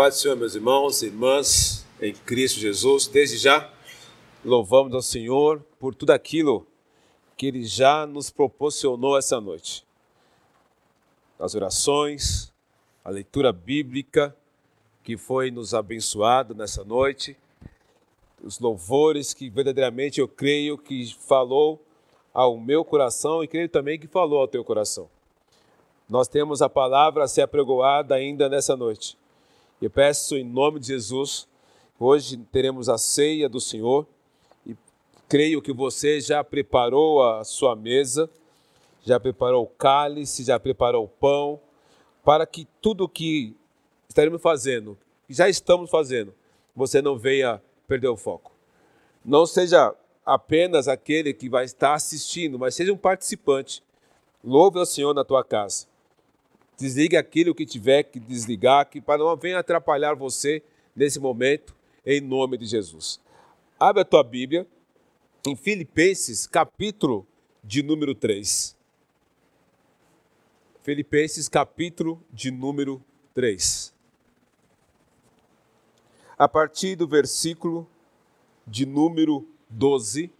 paz do Senhor, meus irmãos e irmãs, em Cristo Jesus. Desde já, louvamos ao Senhor por tudo aquilo que Ele já nos proporcionou essa noite. As orações, a leitura bíblica que foi nos abençoado nessa noite, os louvores que verdadeiramente eu creio que falou ao meu coração e creio também que falou ao teu coração. Nós temos a palavra a ser apregoada ainda nessa noite. Eu peço em nome de Jesus, hoje teremos a ceia do Senhor e creio que você já preparou a sua mesa, já preparou o cálice, já preparou o pão, para que tudo que estaremos fazendo, já estamos fazendo, você não venha perder o foco. Não seja apenas aquele que vai estar assistindo, mas seja um participante. Louve ao Senhor na tua casa. Desligue aquilo que tiver que desligar, que para não venha atrapalhar você nesse momento, em nome de Jesus. Abre a tua Bíblia em Filipenses, capítulo de número 3. Filipenses, capítulo de número 3. A partir do versículo de número 12.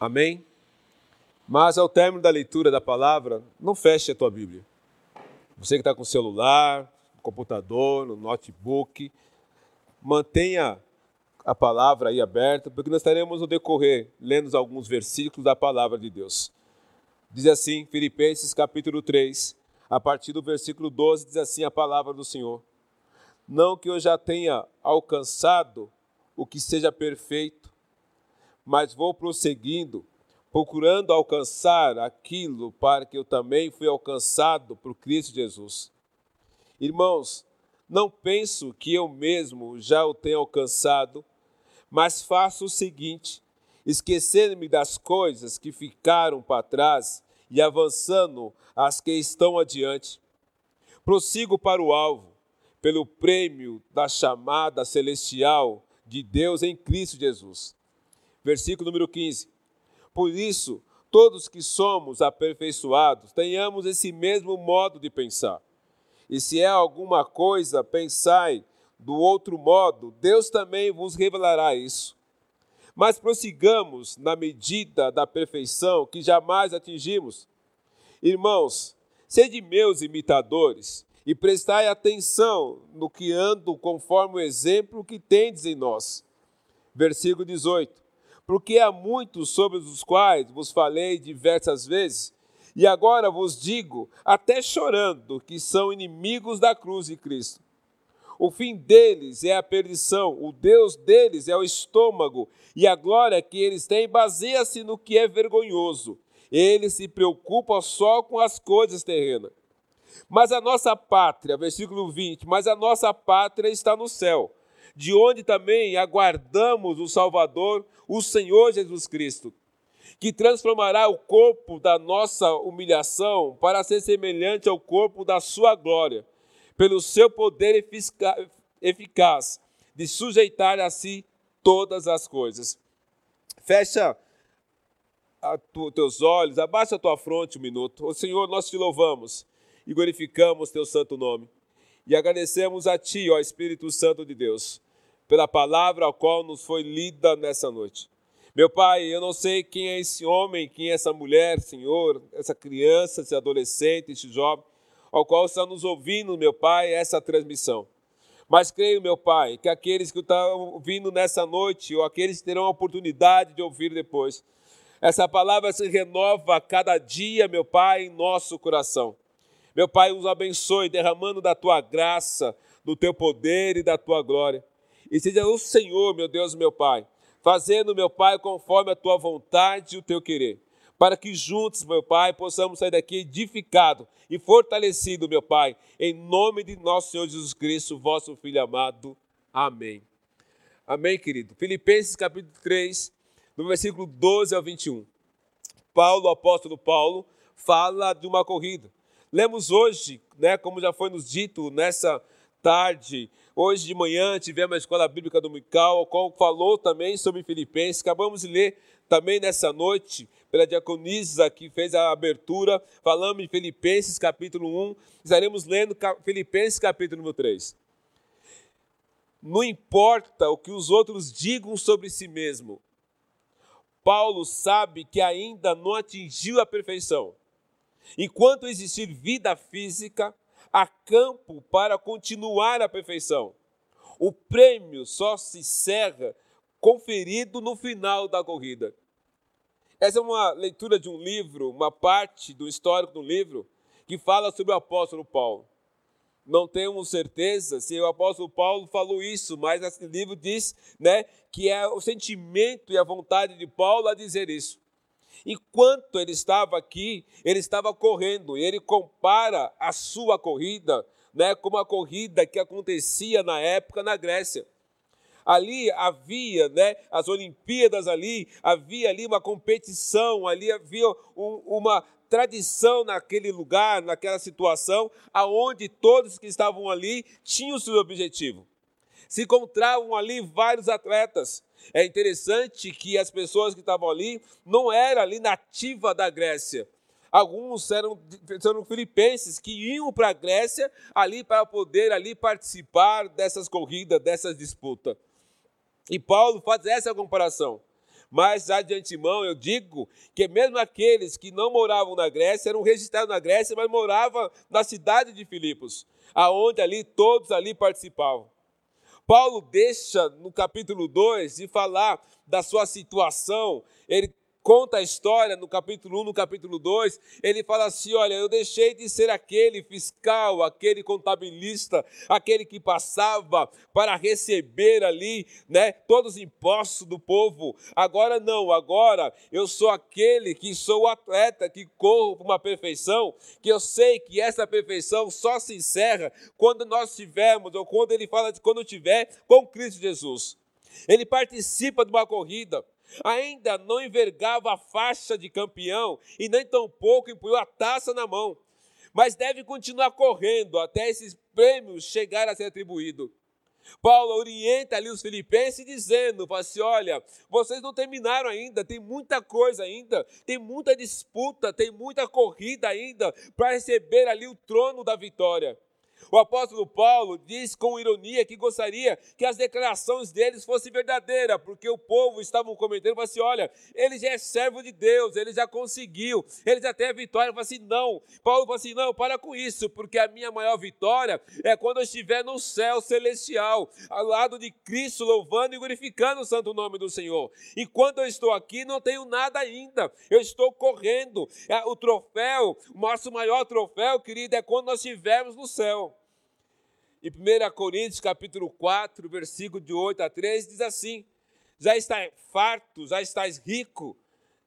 Amém? Mas ao término da leitura da palavra, não feche a tua Bíblia. Você que está com celular, no computador, no notebook, mantenha a palavra aí aberta, porque nós estaremos no decorrer lendo alguns versículos da palavra de Deus. Diz assim, Filipenses capítulo 3, a partir do versículo 12, diz assim a palavra do Senhor: Não que eu já tenha alcançado o que seja perfeito, mas vou prosseguindo procurando alcançar aquilo para que eu também fui alcançado por Cristo Jesus. Irmãos, não penso que eu mesmo já o tenha alcançado, mas faço o seguinte: esquecendo-me das coisas que ficaram para trás e avançando as que estão adiante. Prossigo para o alvo, pelo prêmio da chamada celestial de Deus em Cristo Jesus. Versículo número 15. Por isso, todos que somos aperfeiçoados, tenhamos esse mesmo modo de pensar. E se é alguma coisa, pensai do outro modo, Deus também vos revelará isso. Mas prossigamos na medida da perfeição que jamais atingimos. Irmãos, sede meus imitadores e prestai atenção no que ando conforme o exemplo que tendes em nós. Versículo 18 porque há muitos sobre os quais vos falei diversas vezes, e agora vos digo, até chorando, que são inimigos da cruz de Cristo. O fim deles é a perdição, o Deus deles é o estômago, e a glória que eles têm baseia-se no que é vergonhoso. Eles se preocupam só com as coisas terrenas. Mas a nossa pátria, versículo 20, mas a nossa pátria está no céu de onde também aguardamos o Salvador, o Senhor Jesus Cristo, que transformará o corpo da nossa humilhação para ser semelhante ao corpo da sua glória, pelo seu poder eficaz de sujeitar a si todas as coisas. Fecha os teus olhos, abaixa a tua fronte um minuto. O Senhor, nós te louvamos e glorificamos teu santo nome. E agradecemos a Ti, ó Espírito Santo de Deus, pela palavra a qual nos foi lida nessa noite. Meu Pai, eu não sei quem é esse homem, quem é essa mulher, Senhor, essa criança, esse adolescente, esse jovem, ao qual está nos ouvindo, meu Pai, essa transmissão. Mas creio, meu Pai, que aqueles que estão ouvindo nessa noite, ou aqueles que terão a oportunidade de ouvir depois, essa palavra se renova a cada dia, meu Pai, em nosso coração. Meu Pai, nos abençoe, derramando da tua graça, do teu poder e da tua glória. E seja o Senhor, meu Deus, meu Pai, fazendo, meu Pai, conforme a tua vontade e o teu querer. Para que juntos, meu Pai, possamos sair daqui edificado e fortalecido, meu Pai, em nome de nosso Senhor Jesus Cristo, vosso Filho amado. Amém. Amém, querido. Filipenses capítulo 3, no versículo 12 ao 21. Paulo, apóstolo Paulo, fala de uma corrida. Lemos hoje, né, como já foi nos dito nessa tarde, hoje de manhã tivemos a escola bíblica do Mical, o qual falou também sobre Filipenses. Acabamos de ler também nessa noite pela diaconisa que fez a abertura, falamos de Filipenses capítulo 1, estaremos lendo Filipenses capítulo número 3. Não importa o que os outros digam sobre si mesmo. Paulo sabe que ainda não atingiu a perfeição. Enquanto existir vida física, há campo para continuar a perfeição. O prêmio só se encerra conferido no final da corrida. Essa é uma leitura de um livro, uma parte do histórico do livro, que fala sobre o apóstolo Paulo. Não temos certeza se o apóstolo Paulo falou isso, mas esse livro diz né, que é o sentimento e a vontade de Paulo a dizer isso. Enquanto ele estava aqui, ele estava correndo, e ele compara a sua corrida né, com uma corrida que acontecia na época na Grécia. Ali havia, né, as Olimpíadas ali, havia ali uma competição, ali havia um, uma tradição naquele lugar, naquela situação, aonde todos que estavam ali tinham o seu objetivo. Se encontravam ali vários atletas. É interessante que as pessoas que estavam ali não eram ali nativa da Grécia. Alguns eram, eram filipenses que iam para a Grécia ali para poder ali participar dessas corridas, dessas disputas. E Paulo faz essa comparação. Mas já de antemão eu digo que mesmo aqueles que não moravam na Grécia eram registrados na Grécia, mas moravam na cidade de Filipos, aonde ali todos ali participavam. Paulo deixa no capítulo 2 de falar da sua situação, ele conta a história no capítulo 1, no capítulo 2, ele fala assim: Olha, eu deixei de ser aquele fiscal, aquele contabilista, aquele que passava para receber ali, né, todos os impostos do povo. Agora não, agora eu sou aquele que sou o atleta, que corro para uma perfeição, que eu sei que essa perfeição só se encerra quando nós tivermos, ou quando ele fala de quando tiver com Cristo Jesus. Ele participa de uma corrida, ainda não envergava a faixa de campeão e nem tampouco empunhou a taça na mão, mas deve continuar correndo até esses prêmios chegar a ser atribuído. Paulo orienta ali os filipenses dizendo, assim, olha, vocês não terminaram ainda, tem muita coisa ainda, tem muita disputa, tem muita corrida ainda para receber ali o trono da vitória. O apóstolo Paulo diz com ironia que gostaria que as declarações deles fossem verdadeiras, porque o povo estava comentando, assim, olha, ele já é servo de Deus, ele já conseguiu, ele já tem a vitória. Falou assim, não. Paulo falou assim, não, para com isso, porque a minha maior vitória é quando eu estiver no céu celestial, ao lado de Cristo, louvando e glorificando o santo nome do Senhor. Enquanto eu estou aqui, não tenho nada ainda, eu estou correndo. É, o troféu, o nosso maior troféu, querido, é quando nós estivermos no céu. Em 1 Coríntios capítulo 4, versículo de 8 a 13, diz assim: Já estás farto, já estás rico,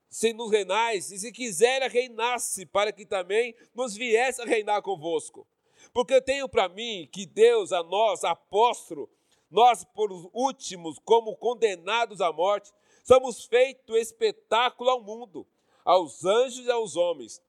sem nos reinais, e se quiser reinasse, para que também nos viesse a reinar convosco. Porque tenho para mim que Deus, a nós, apóstolo, nós por últimos, como condenados à morte, somos feito espetáculo ao mundo, aos anjos e aos homens.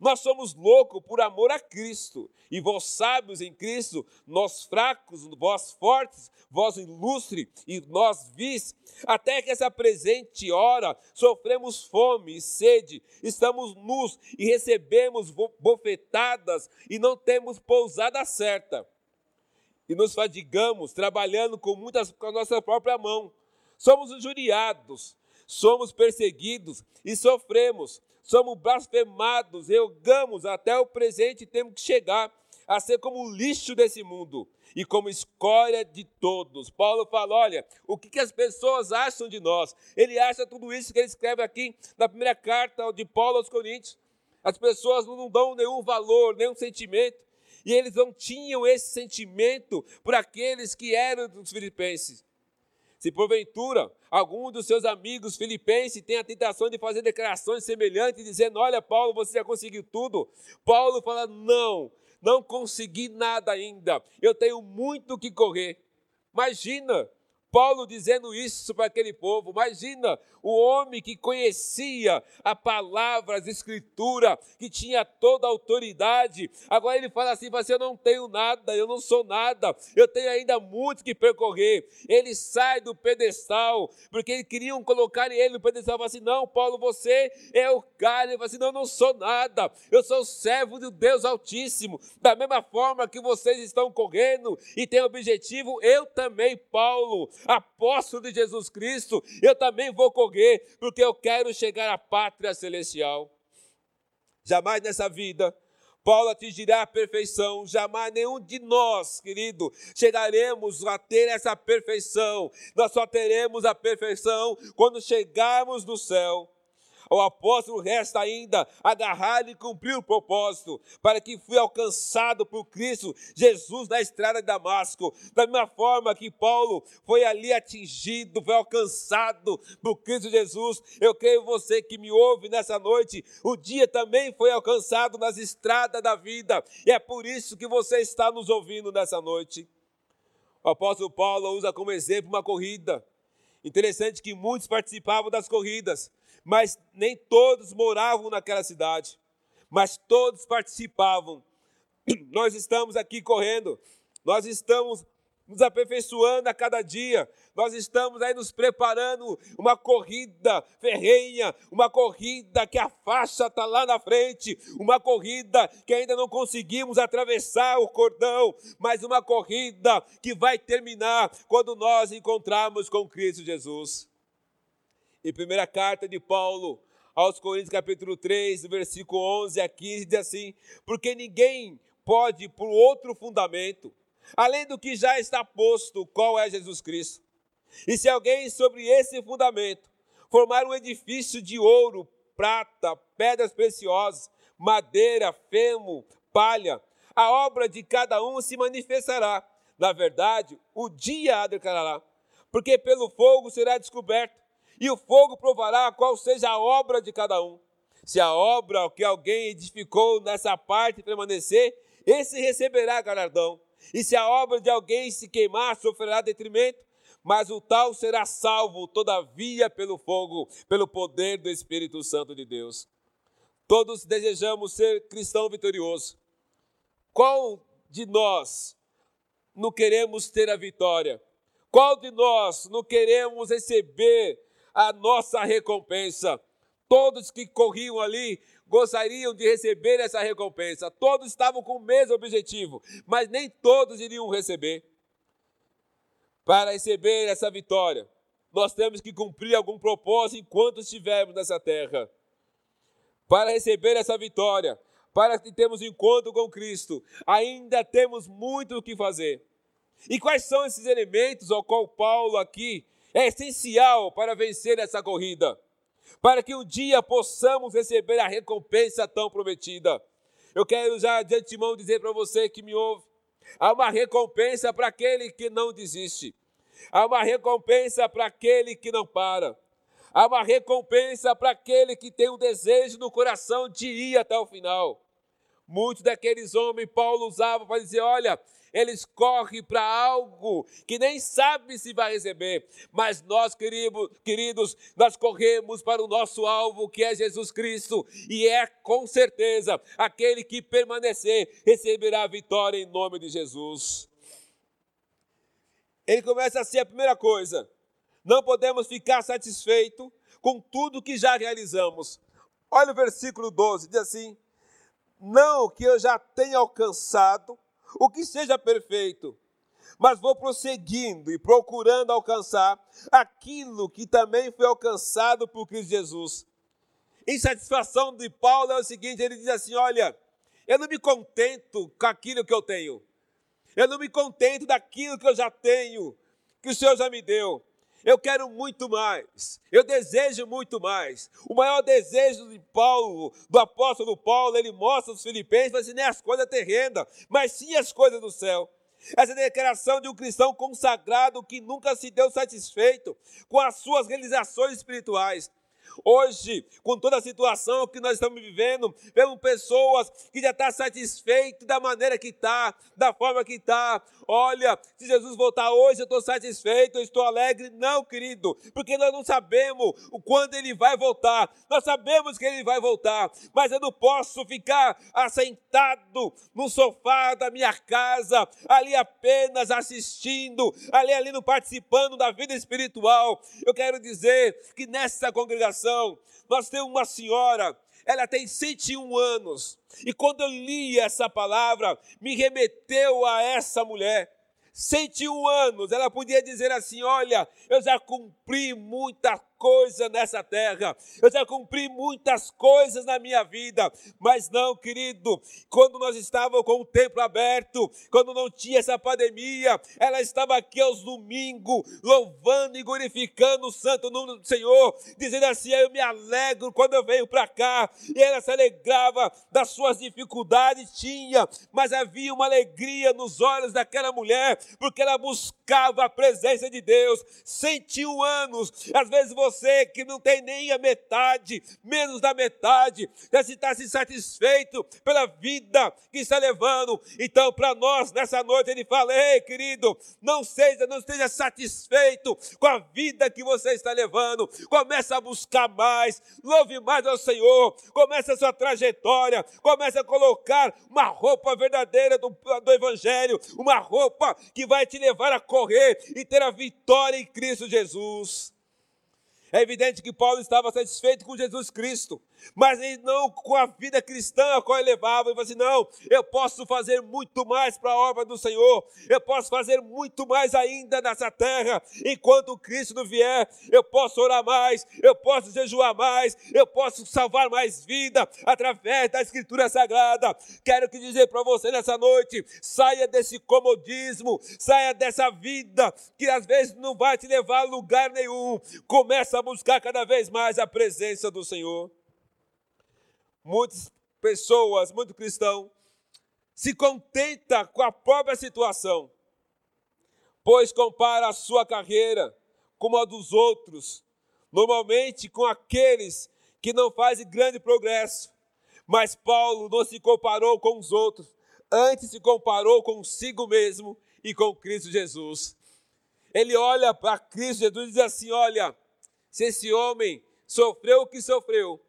Nós somos loucos por amor a Cristo. E vós sábios em Cristo, nós fracos, vós fortes, vós ilustre e nós vis. Até que essa presente hora sofremos fome e sede, estamos nus e recebemos bofetadas e não temos pousada certa. E nos fadigamos trabalhando com muitas com a nossa própria mão. Somos injuriados, somos perseguidos e sofremos somos blasfemados, ergamos até o presente temos que chegar a ser como o lixo desse mundo e como escória de todos. Paulo fala: olha, o que, que as pessoas acham de nós? Ele acha tudo isso que ele escreve aqui na primeira carta de Paulo aos Coríntios. As pessoas não dão nenhum valor, nenhum sentimento. E eles não tinham esse sentimento por aqueles que eram dos filipenses. Se porventura algum dos seus amigos filipenses tem a tentação de fazer declarações semelhantes, dizendo: Olha, Paulo, você já conseguiu tudo. Paulo fala: Não, não consegui nada ainda. Eu tenho muito que correr. Imagina, Paulo dizendo isso para aquele povo. Imagina o homem que conhecia a palavra, as escrituras, que tinha toda a autoridade. Agora ele fala assim: você eu não tenho nada, eu não sou nada, eu tenho ainda muito que percorrer. Ele sai do pedestal, porque queriam colocar ele no pedestal. Fala assim: não, Paulo, você é o cara. Ele fala assim: não, eu não sou nada, eu sou servo do Deus Altíssimo. Da mesma forma que vocês estão correndo e têm objetivo, eu também, Paulo, apóstolo de Jesus Cristo, eu também vou correr, porque eu quero chegar à pátria celestial. Jamais nessa vida Paulo atingirá a perfeição, jamais nenhum de nós, querido, chegaremos a ter essa perfeição. Nós só teremos a perfeição quando chegarmos no céu. O apóstolo resta ainda agarrar e cumprir o propósito, para que fui alcançado por Cristo Jesus na estrada de Damasco. Da mesma forma que Paulo foi ali atingido, foi alcançado por Cristo Jesus, eu creio você que me ouve nessa noite, o dia também foi alcançado nas estradas da vida, e é por isso que você está nos ouvindo nessa noite. O apóstolo Paulo usa como exemplo uma corrida. Interessante que muitos participavam das corridas, mas nem todos moravam naquela cidade, mas todos participavam. Nós estamos aqui correndo, nós estamos nos aperfeiçoando a cada dia, nós estamos aí nos preparando uma corrida ferrenha, uma corrida que a faixa está lá na frente, uma corrida que ainda não conseguimos atravessar o cordão, mas uma corrida que vai terminar quando nós encontrarmos com Cristo Jesus. Em primeira carta de Paulo aos Coríntios, capítulo 3, versículo 11 a 15, diz assim: Porque ninguém pode por outro fundamento, além do que já está posto, qual é Jesus Cristo. E se alguém sobre esse fundamento formar um edifício de ouro, prata, pedras preciosas, madeira, feno, palha, a obra de cada um se manifestará. Na verdade, o dia a declarará, porque pelo fogo será descoberto e o fogo provará qual seja a obra de cada um. Se a obra que alguém edificou nessa parte permanecer, esse receberá galardão. E se a obra de alguém se queimar, sofrerá detrimento, mas o tal será salvo, todavia, pelo fogo, pelo poder do Espírito Santo de Deus. Todos desejamos ser cristão vitorioso. Qual de nós não queremos ter a vitória? Qual de nós não queremos receber a nossa recompensa. Todos que corriam ali gostariam de receber essa recompensa. Todos estavam com o mesmo objetivo, mas nem todos iriam receber. Para receber essa vitória, nós temos que cumprir algum propósito enquanto estivermos nessa terra. Para receber essa vitória, para que temos encontro com Cristo, ainda temos muito o que fazer. E quais são esses elementos ao qual Paulo aqui é essencial para vencer essa corrida, para que um dia possamos receber a recompensa tão prometida. Eu quero já de antemão dizer para você que me ouve: há uma recompensa para aquele que não desiste, há uma recompensa para aquele que não para. Há uma recompensa para aquele que tem um desejo no coração de ir até o final. Muitos daqueles homens Paulo usava para dizer: olha, eles correm para algo que nem sabe se vai receber. Mas nós, queridos, nós corremos para o nosso alvo, que é Jesus Cristo, e é com certeza aquele que permanecer receberá a vitória em nome de Jesus. Ele começa assim a primeira coisa: não podemos ficar satisfeitos com tudo que já realizamos. Olha o versículo 12, diz assim: Não que eu já tenha alcançado o que seja perfeito, mas vou prosseguindo e procurando alcançar aquilo que também foi alcançado por Cristo Jesus. Insatisfação de Paulo é o seguinte: ele diz assim: Olha, eu não me contento com aquilo que eu tenho, eu não me contento daquilo que eu já tenho, que o Senhor já me deu. Eu quero muito mais. Eu desejo muito mais. O maior desejo de Paulo, do apóstolo Paulo, ele mostra aos filipenses, mas nem as coisas terrenas, mas sim as coisas do céu. Essa é declaração de um cristão consagrado que nunca se deu satisfeito com as suas realizações espirituais. Hoje, com toda a situação que nós estamos vivendo, vemos pessoas que já estão satisfeitas da maneira que está, da forma que está. Olha, se Jesus voltar hoje, eu estou satisfeito, eu estou alegre. Não, querido, porque nós não sabemos o quando ele vai voltar. Nós sabemos que ele vai voltar, mas eu não posso ficar assentado no sofá da minha casa, ali apenas assistindo, ali, ali no participando da vida espiritual. Eu quero dizer que nessa congregação nós temos uma senhora ela tem 101 anos. E quando eu li essa palavra, me remeteu a essa mulher. 101 anos, ela podia dizer assim: Olha, eu já cumpri muita coisa nessa terra, eu já cumpri muitas coisas na minha vida, mas não, querido, quando nós estávamos com o templo aberto, quando não tinha essa pandemia, ela estava aqui aos domingos, louvando e glorificando o santo nome do Senhor, dizendo assim: Eu me alegro quando eu venho para cá, e ela se alegrava das suas dificuldades, tinha, mas havia uma alegria nos olhos daquela mulher, porque ela buscava a presença de Deus, 101 anos, às vezes você você que não tem nem a metade, menos da metade, já se está se satisfeito pela vida que está levando. Então, para nós, nessa noite, ele fala: Ei, querido, não seja, não esteja satisfeito com a vida que você está levando. Começa a buscar mais, louve mais ao Senhor, começa a sua trajetória, começa a colocar uma roupa verdadeira do, do Evangelho, uma roupa que vai te levar a correr e ter a vitória em Cristo Jesus. É evidente que Paulo estava satisfeito com Jesus Cristo mas não com a vida cristã a qual ele levava. Ele falou assim: não, eu posso fazer muito mais para a obra do Senhor, eu posso fazer muito mais ainda nessa terra, enquanto Cristo não vier, eu posso orar mais, eu posso jejuar mais, eu posso salvar mais vida através da Escritura Sagrada. Quero que dizer para você nessa noite: saia desse comodismo, saia dessa vida que às vezes não vai te levar a lugar nenhum. Começa a buscar cada vez mais a presença do Senhor muitas pessoas, muito cristão, se contenta com a própria situação, pois compara a sua carreira com a dos outros, normalmente com aqueles que não fazem grande progresso. Mas Paulo não se comparou com os outros, antes se comparou consigo mesmo e com Cristo Jesus. Ele olha para Cristo Jesus e diz assim: Olha, se esse homem sofreu o que sofreu,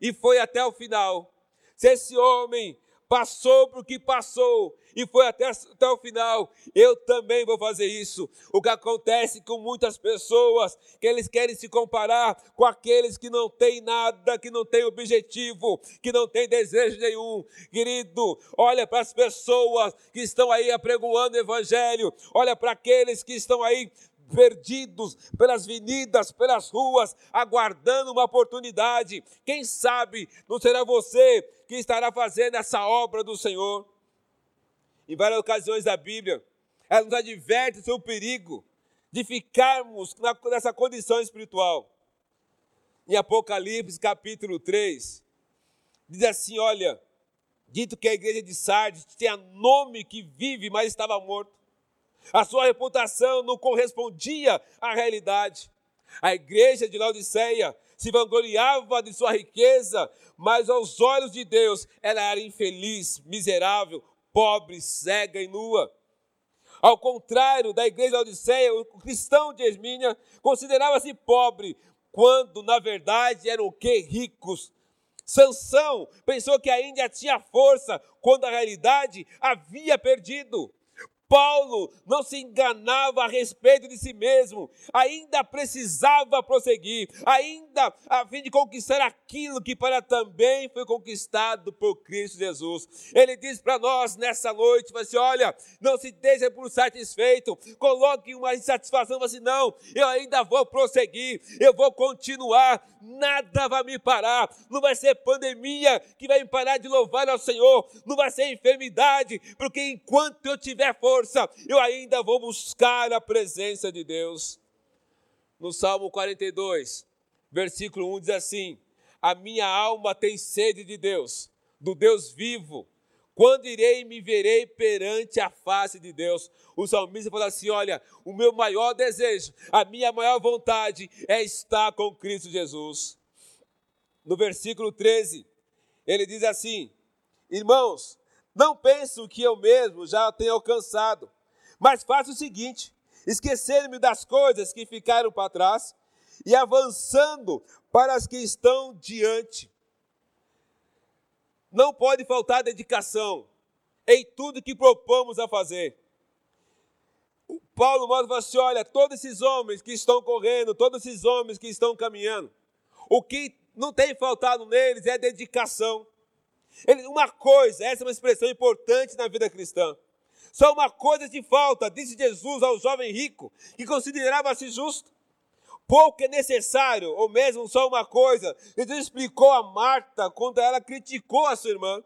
e foi até o final. Se esse homem passou por que passou e foi até, até o final, eu também vou fazer isso. O que acontece com muitas pessoas, que eles querem se comparar com aqueles que não têm nada, que não têm objetivo, que não têm desejo nenhum. Querido, olha para as pessoas que estão aí apregoando o evangelho, olha para aqueles que estão aí perdidos pelas avenidas, pelas ruas, aguardando uma oportunidade. Quem sabe não será você que estará fazendo essa obra do Senhor? Em várias ocasiões da Bíblia, ela nos adverte sobre o perigo de ficarmos nessa condição espiritual. Em Apocalipse capítulo 3, diz assim: Olha, dito que a igreja de Sardes tinha nome que vive, mas estava morto. A sua reputação não correspondia à realidade. A igreja de Laodiceia se vangloriava de sua riqueza, mas aos olhos de Deus ela era infeliz, miserável, pobre, cega e nua. Ao contrário da igreja de Laodiceia, o cristão de Esmínia considerava-se pobre, quando na verdade eram o que? Ricos. Sansão pensou que ainda tinha força, quando a realidade havia perdido. Paulo não se enganava a respeito de si mesmo, ainda precisava prosseguir, ainda a fim de conquistar aquilo que para também foi conquistado por Cristo Jesus. Ele diz para nós nessa noite, assim, olha, não se deixe por satisfeito, coloque uma insatisfação, assim, não, eu ainda vou prosseguir, eu vou continuar, nada vai me parar, não vai ser pandemia que vai me parar de louvar ao Senhor, não vai ser enfermidade, porque enquanto eu tiver força, força, eu ainda vou buscar a presença de Deus. No Salmo 42, versículo 1 diz assim: A minha alma tem sede de Deus, do Deus vivo. Quando irei e me verei perante a face de Deus? O salmista fala assim: Olha, o meu maior desejo, a minha maior vontade é estar com Cristo Jesus. no versículo 13, ele diz assim: Irmãos, não penso que eu mesmo já tenha alcançado, mas faço o seguinte: esquecer-me das coisas que ficaram para trás e avançando para as que estão diante. Não pode faltar dedicação em tudo que propomos a fazer. O Paulo mostra assim: olha, todos esses homens que estão correndo, todos esses homens que estão caminhando, o que não tem faltado neles é dedicação. Ele, uma coisa, essa é uma expressão importante na vida cristã. Só uma coisa de falta, disse Jesus ao jovem rico, que considerava-se justo. Pouco é necessário, ou mesmo só uma coisa. Jesus explicou a Marta quando ela criticou a sua irmã.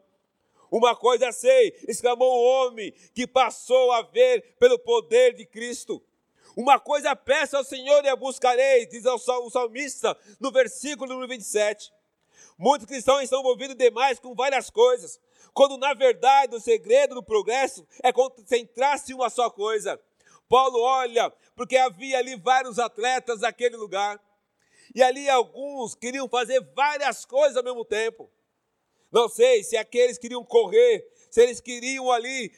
Uma coisa sei, exclamou o homem que passou a ver pelo poder de Cristo. Uma coisa peço ao Senhor e a buscarei, diz o salmista no versículo número 27. Muitos cristãos estão envolvidos demais com várias coisas, quando na verdade o segredo do progresso é concentrar-se em uma só coisa. Paulo olha, porque havia ali vários atletas naquele lugar, e ali alguns queriam fazer várias coisas ao mesmo tempo. Não sei se aqueles queriam correr, se eles queriam ali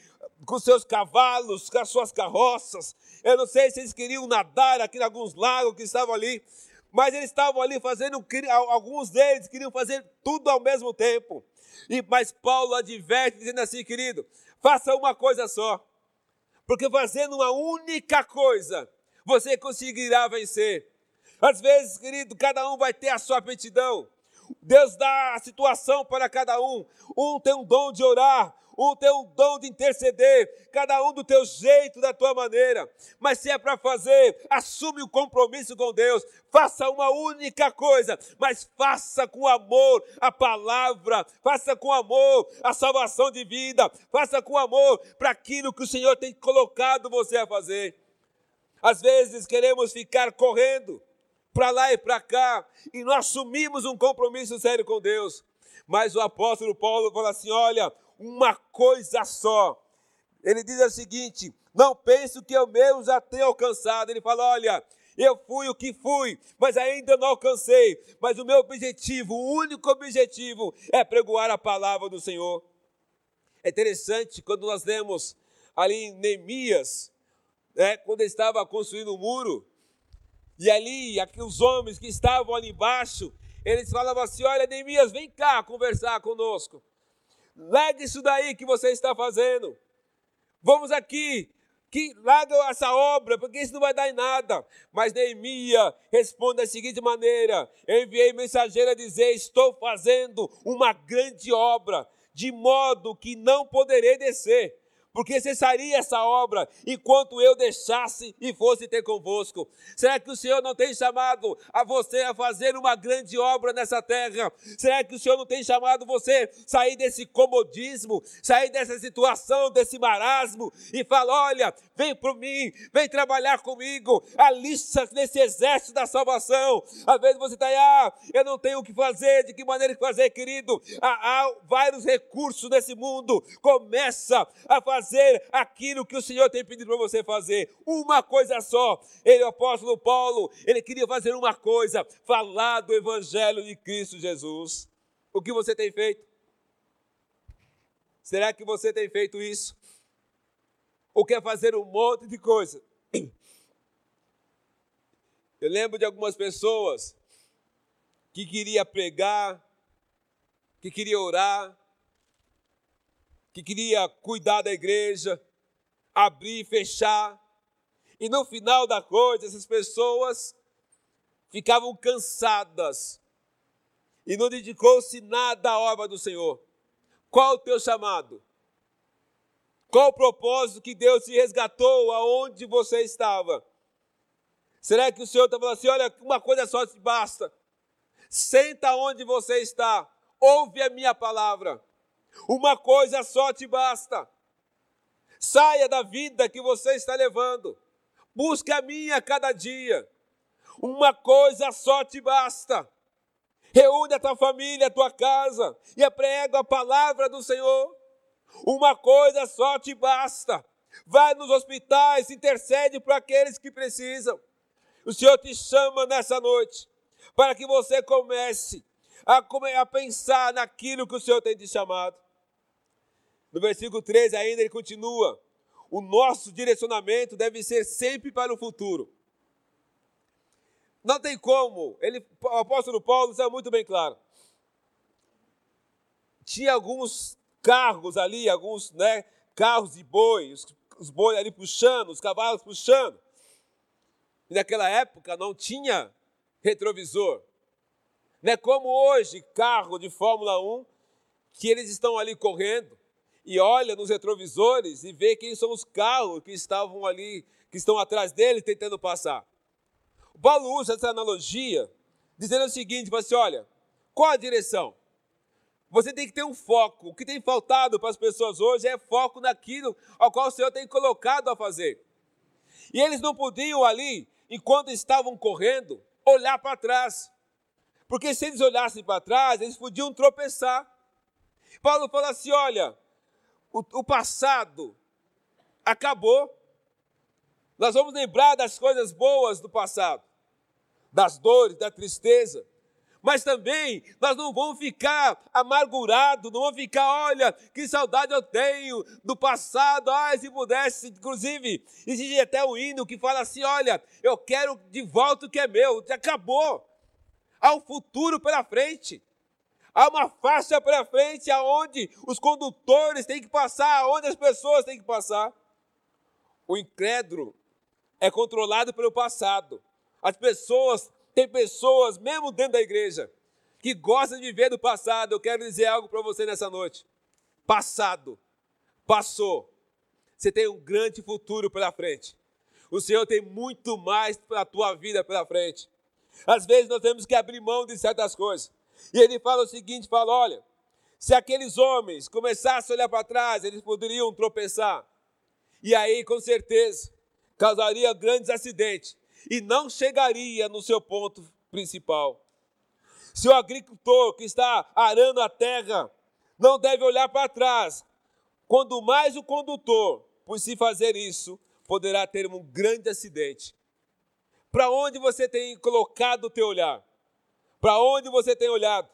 com seus cavalos, com as suas carroças. Eu não sei se eles queriam nadar aqui em alguns lagos que estavam ali, mas eles estavam ali fazendo, alguns deles queriam fazer tudo ao mesmo tempo. E mas Paulo adverte dizendo assim, querido, faça uma coisa só. Porque fazendo uma única coisa, você conseguirá vencer. Às vezes, querido, cada um vai ter a sua aptidão. Deus dá a situação para cada um. Um tem um dom de orar, um tem um dom de interceder, cada um do teu jeito, da tua maneira. Mas se é para fazer, assume o compromisso com Deus. Faça uma única coisa, mas faça com amor a palavra, faça com amor a salvação de vida, faça com amor para aquilo que o Senhor tem colocado você a fazer. Às vezes queremos ficar correndo, para lá e para cá, e não assumimos um compromisso sério com Deus. Mas o apóstolo Paulo fala assim: olha, uma coisa só. Ele diz o seguinte: não penso que eu mesmo já tenha alcançado. Ele fala: olha, eu fui o que fui, mas ainda não alcancei. Mas o meu objetivo, o único objetivo, é pregoar a palavra do Senhor. É interessante quando nós lemos ali em Neemias, né, quando ele estava construindo o um muro, e ali, aqueles homens que estavam ali embaixo, eles falavam assim: Olha, Neemias, vem cá conversar conosco. Larga isso daí que você está fazendo. Vamos aqui, que larga essa obra, porque isso não vai dar em nada. Mas Neemias responde da seguinte maneira: Eu enviei mensageiro a dizer: Estou fazendo uma grande obra, de modo que não poderei descer porque cessaria essa obra enquanto eu deixasse e fosse ter convosco. Será que o Senhor não tem chamado a você a fazer uma grande obra nessa terra? Será que o Senhor não tem chamado você a sair desse comodismo, sair dessa situação, desse marasmo e falar: olha, vem para mim, vem trabalhar comigo, alista nesse exército da salvação. Às vezes você está aí, ah, eu não tenho o que fazer, de que maneira que fazer, querido? Há, há vários recursos nesse mundo. Começa a fazer fazer aquilo que o Senhor tem pedido para você fazer. Uma coisa só. Ele, o apóstolo Paulo, ele queria fazer uma coisa: falar do Evangelho de Cristo Jesus. O que você tem feito? Será que você tem feito isso? Ou quer fazer um monte de coisa? Eu lembro de algumas pessoas que queria pregar, que queria orar, que queria cuidar da igreja, abrir e fechar. E no final da coisa, essas pessoas ficavam cansadas e não dedicou-se nada à obra do Senhor. Qual o teu chamado? Qual o propósito que Deus te resgatou aonde você estava? Será que o Senhor está falando assim: olha, uma coisa só te basta. Senta onde você está, ouve a minha palavra. Uma coisa só te basta. Saia da vida que você está levando. Busque a minha cada dia. Uma coisa só te basta. Reúne a tua família, a tua casa e aprega a palavra do Senhor. Uma coisa só te basta. Vai nos hospitais, intercede para aqueles que precisam. O Senhor te chama nessa noite para que você comece a, a pensar naquilo que o Senhor tem te chamado. No versículo 13 ainda ele continua: o nosso direcionamento deve ser sempre para o futuro. Não tem como, ele, o apóstolo Paulo está muito bem claro. Tinha alguns carros ali, alguns né, carros de boi, os, os bois ali puxando, os cavalos puxando. E naquela época não tinha retrovisor. Não é como hoje, carro de Fórmula 1, que eles estão ali correndo e olha nos retrovisores e vê quem são os carros que estavam ali, que estão atrás dele tentando passar. O Paulo usa essa analogia dizendo o seguinte, fala assim, olha, qual a direção? Você tem que ter um foco. O que tem faltado para as pessoas hoje é foco naquilo ao qual o Senhor tem colocado a fazer. E eles não podiam ali, enquanto estavam correndo, olhar para trás. Porque se eles olhassem para trás, eles podiam tropeçar. Paulo fala assim: olha, o, o passado acabou. Nós vamos lembrar das coisas boas do passado, das dores, da tristeza. Mas também nós não vamos ficar amargurados, não vamos ficar, olha, que saudade eu tenho do passado, ai, se pudesse, inclusive, existe até um hino que fala assim: olha, eu quero de volta o que é meu, acabou. Há um futuro pela frente. Há uma faixa para frente aonde os condutores têm que passar, aonde as pessoas têm que passar. O incrédulo é controlado pelo passado. As pessoas, tem pessoas, mesmo dentro da igreja, que gostam de viver do passado. Eu quero dizer algo para você nessa noite. Passado, passou. Você tem um grande futuro pela frente. O Senhor tem muito mais para a tua vida pela frente. Às vezes nós temos que abrir mão de certas coisas. E ele fala o seguinte: fala, olha, se aqueles homens começassem a olhar para trás, eles poderiam tropeçar. E aí, com certeza, causaria grandes acidentes e não chegaria no seu ponto principal. Se o agricultor que está arando a terra não deve olhar para trás, quando mais o condutor, por se fazer isso, poderá ter um grande acidente. Para onde você tem colocado o teu olhar? Para onde você tem olhado?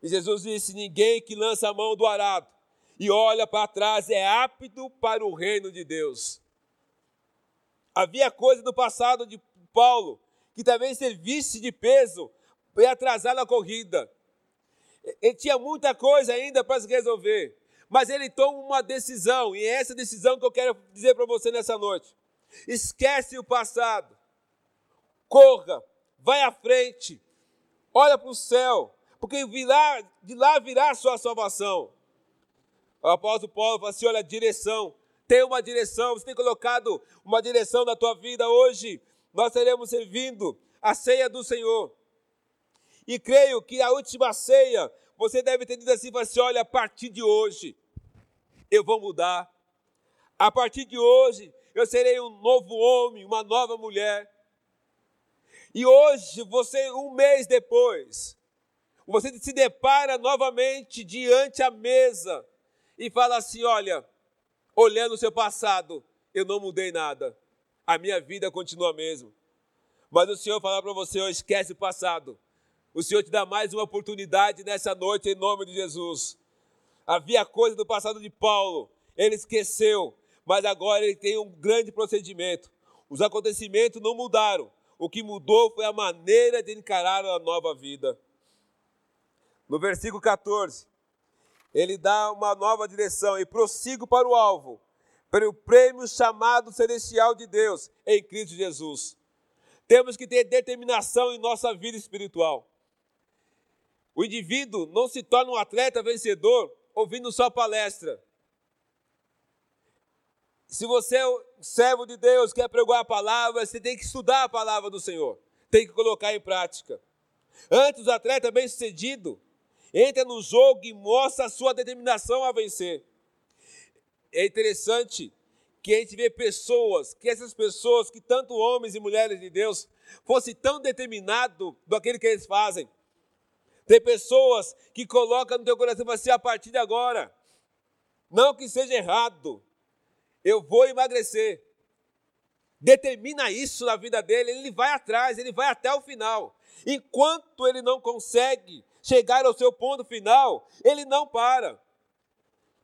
E Jesus disse: Ninguém que lança a mão do arado e olha para trás é apto para o reino de Deus. Havia coisa do passado de Paulo que talvez servisse de peso para atrasar a corrida. Ele tinha muita coisa ainda para se resolver, mas ele toma uma decisão, e é essa decisão que eu quero dizer para você nessa noite. Esquece o passado, corra, vai à frente, olha para o céu, porque virá, de lá virá a sua salvação. O apóstolo Paulo fala assim: olha, direção, tem uma direção, você tem colocado uma direção na tua vida hoje. Nós teremos servindo a ceia do Senhor. E creio que a última ceia, você deve ter dito assim, assim: olha, a partir de hoje, eu vou mudar. A partir de hoje, eu serei um novo homem, uma nova mulher. E hoje, você, um mês depois, você se depara novamente diante a mesa e fala assim: olha, olhando o seu passado, eu não mudei nada, a minha vida continua a mesma. Mas o Senhor fala para você: oh, esquece o passado. O Senhor te dá mais uma oportunidade nessa noite, em nome de Jesus. Havia coisa do passado de Paulo, ele esqueceu, mas agora ele tem um grande procedimento. Os acontecimentos não mudaram, o que mudou foi a maneira de encarar a nova vida. No versículo 14, ele dá uma nova direção e prossigo para o alvo, para o prêmio chamado celestial de Deus em Cristo Jesus. Temos que ter determinação em nossa vida espiritual. O indivíduo não se torna um atleta vencedor ouvindo só palestra. Se você é servo de Deus, quer pregar a palavra, você tem que estudar a palavra do Senhor, tem que colocar em prática. Antes, o atleta bem-sucedido entra no jogo e mostra a sua determinação a vencer. É interessante que a gente vê pessoas, que essas pessoas, que tanto homens e mulheres de Deus, fossem tão determinados do aquilo que eles fazem. Tem pessoas que colocam no teu coração assim, a partir de agora, não que seja errado, eu vou emagrecer. Determina isso na vida dele, ele vai atrás, ele vai até o final. Enquanto ele não consegue chegar ao seu ponto final, ele não para.